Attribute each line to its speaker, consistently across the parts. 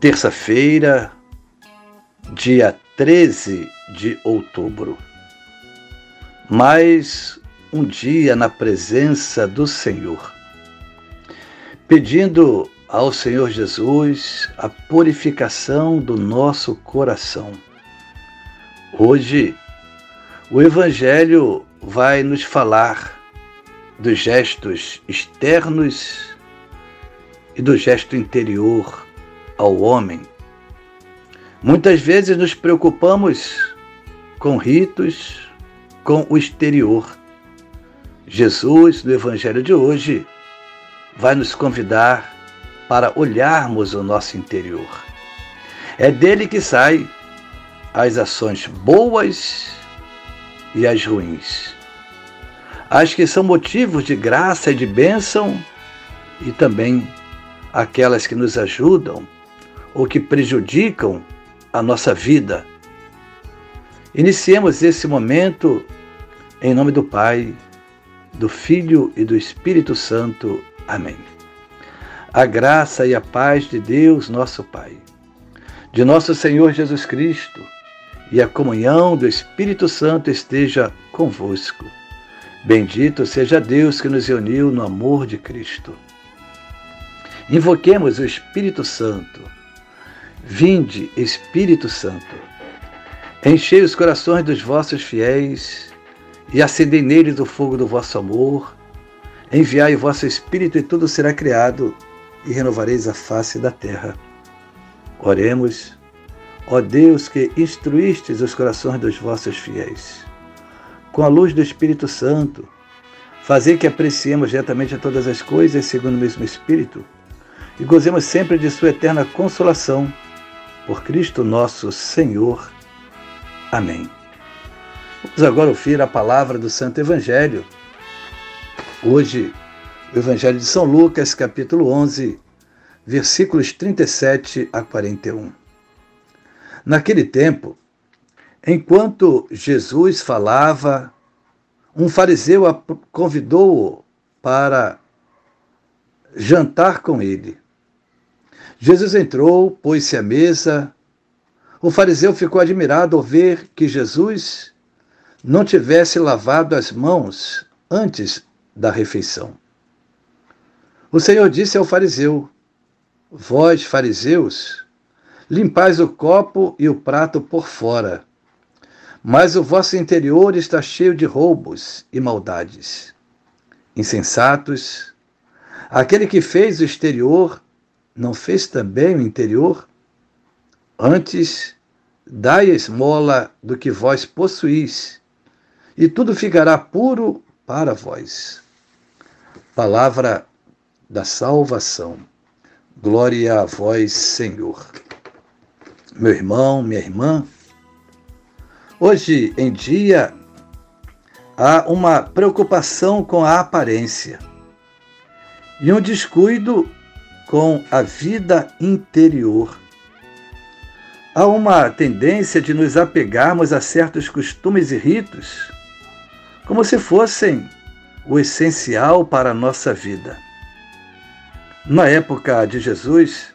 Speaker 1: terça-feira, dia 13 de outubro. Mais um dia na presença do Senhor, pedindo ao Senhor Jesus a purificação do nosso coração. Hoje, o Evangelho vai nos falar dos gestos externos e do gesto interior ao homem. Muitas vezes nos preocupamos com ritos, com o exterior. Jesus, no Evangelho de hoje, vai nos convidar para olharmos o nosso interior. É dele que saem as ações boas e as ruins. As que são motivos de graça e de bênção e também aquelas que nos ajudam ou que prejudicam a nossa vida. Iniciemos esse momento em nome do Pai, do Filho e do Espírito Santo. Amém. A graça e a paz de Deus, nosso Pai, de nosso Senhor Jesus Cristo e a comunhão do Espírito Santo esteja convosco. Bendito seja Deus que nos uniu no amor de Cristo. Invoquemos o Espírito Santo Vinde, Espírito Santo, enchei os corações dos vossos fiéis e acendei neles o fogo do vosso amor. Enviai o vosso Espírito e tudo será criado e renovareis a face da terra. Oremos, ó Deus que instruístes os corações dos vossos fiéis. Com a luz do Espírito Santo, fazei que apreciemos diretamente a todas as coisas segundo o mesmo Espírito e gozemos sempre de Sua eterna consolação por Cristo nosso Senhor. Amém. Vamos agora ouvir a palavra do Santo Evangelho. Hoje, o Evangelho de São Lucas, capítulo 11, versículos 37 a 41. Naquele tempo, enquanto Jesus falava, um fariseu convidou-o para jantar com ele. Jesus entrou, pôs-se à mesa. O fariseu ficou admirado ao ver que Jesus não tivesse lavado as mãos antes da refeição. O Senhor disse ao fariseu: Vós, fariseus, limpais o copo e o prato por fora, mas o vosso interior está cheio de roubos e maldades. Insensatos, aquele que fez o exterior não fez também o interior? Antes, dai a esmola do que vós possuís, e tudo ficará puro para vós. Palavra da salvação. Glória a vós, Senhor. Meu irmão, minha irmã, hoje em dia há uma preocupação com a aparência e um descuido com a vida interior. Há uma tendência de nos apegarmos a certos costumes e ritos como se fossem o essencial para a nossa vida. Na época de Jesus,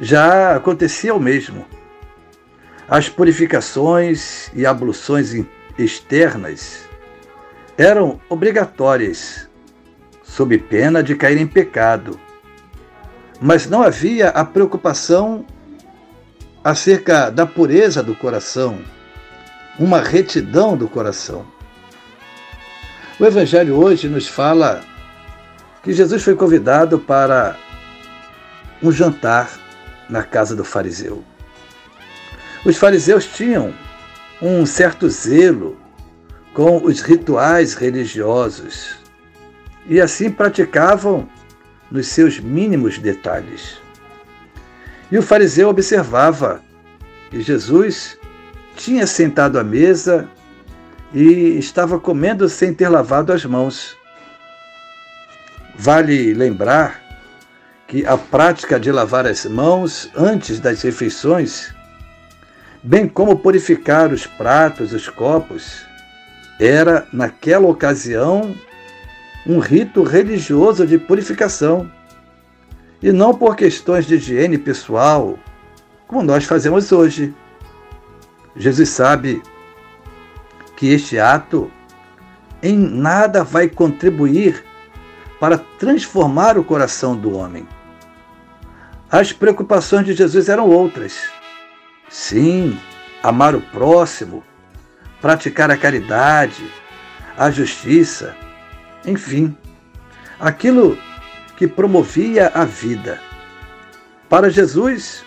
Speaker 1: já acontecia o mesmo. As purificações e abluções externas eram obrigatórias, sob pena de cair em pecado mas não havia a preocupação acerca da pureza do coração, uma retidão do coração. O Evangelho hoje nos fala que Jesus foi convidado para um jantar na casa do fariseu. Os fariseus tinham um certo zelo com os rituais religiosos e assim praticavam nos seus mínimos detalhes. E o fariseu observava que Jesus tinha sentado à mesa e estava comendo sem ter lavado as mãos. Vale lembrar que a prática de lavar as mãos antes das refeições, bem como purificar os pratos, os copos, era, naquela ocasião, um rito religioso de purificação, e não por questões de higiene pessoal, como nós fazemos hoje. Jesus sabe que este ato em nada vai contribuir para transformar o coração do homem. As preocupações de Jesus eram outras. Sim, amar o próximo, praticar a caridade, a justiça, enfim, aquilo que promovia a vida. Para Jesus,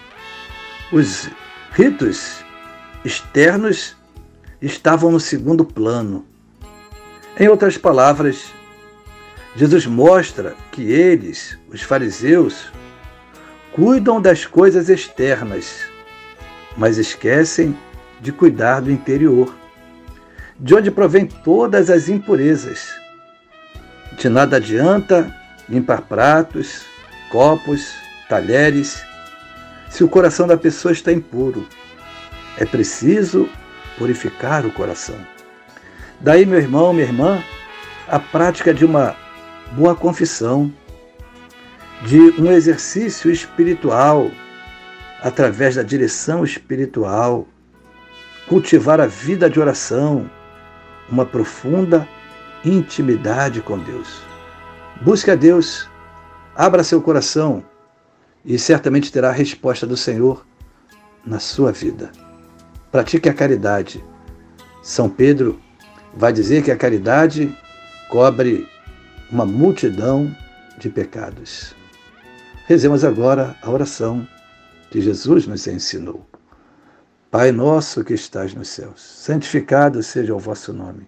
Speaker 1: os ritos externos estavam no segundo plano. Em outras palavras, Jesus mostra que eles, os fariseus, cuidam das coisas externas, mas esquecem de cuidar do interior, de onde provém todas as impurezas. De nada adianta limpar pratos, copos, talheres, se o coração da pessoa está impuro. É preciso purificar o coração. Daí, meu irmão, minha irmã, a prática de uma boa confissão, de um exercício espiritual, através da direção espiritual, cultivar a vida de oração, uma profunda intimidade com Deus. Busque a Deus, abra seu coração e certamente terá a resposta do Senhor na sua vida. Pratique a caridade. São Pedro vai dizer que a caridade cobre uma multidão de pecados. Rezemos agora a oração que Jesus nos ensinou. Pai nosso que estás nos céus, santificado seja o vosso nome.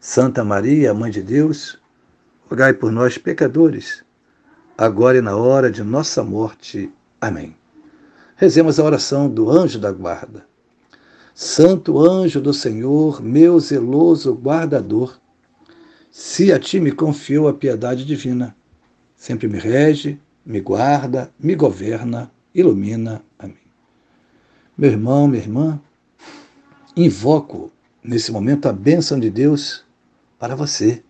Speaker 1: Santa Maria, Mãe de Deus, rogai por nós, pecadores, agora e na hora de nossa morte. Amém. Rezemos a oração do anjo da guarda. Santo anjo do Senhor, meu zeloso guardador, se a ti me confiou a piedade divina, sempre me rege, me guarda, me governa, ilumina. Amém. Meu irmão, minha irmã, invoco nesse momento a bênção de Deus para você.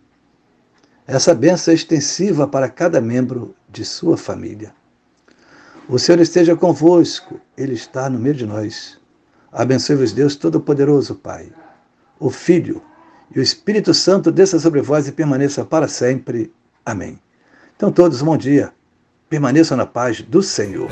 Speaker 1: Essa bênção é extensiva para cada membro de sua família. O Senhor esteja convosco, Ele está no meio de nós. Abençoe-vos, Deus Todo-Poderoso, Pai, o Filho e o Espírito Santo desça sobre vós e permaneça para sempre. Amém. Então, todos, bom dia. Permaneçam na paz do Senhor.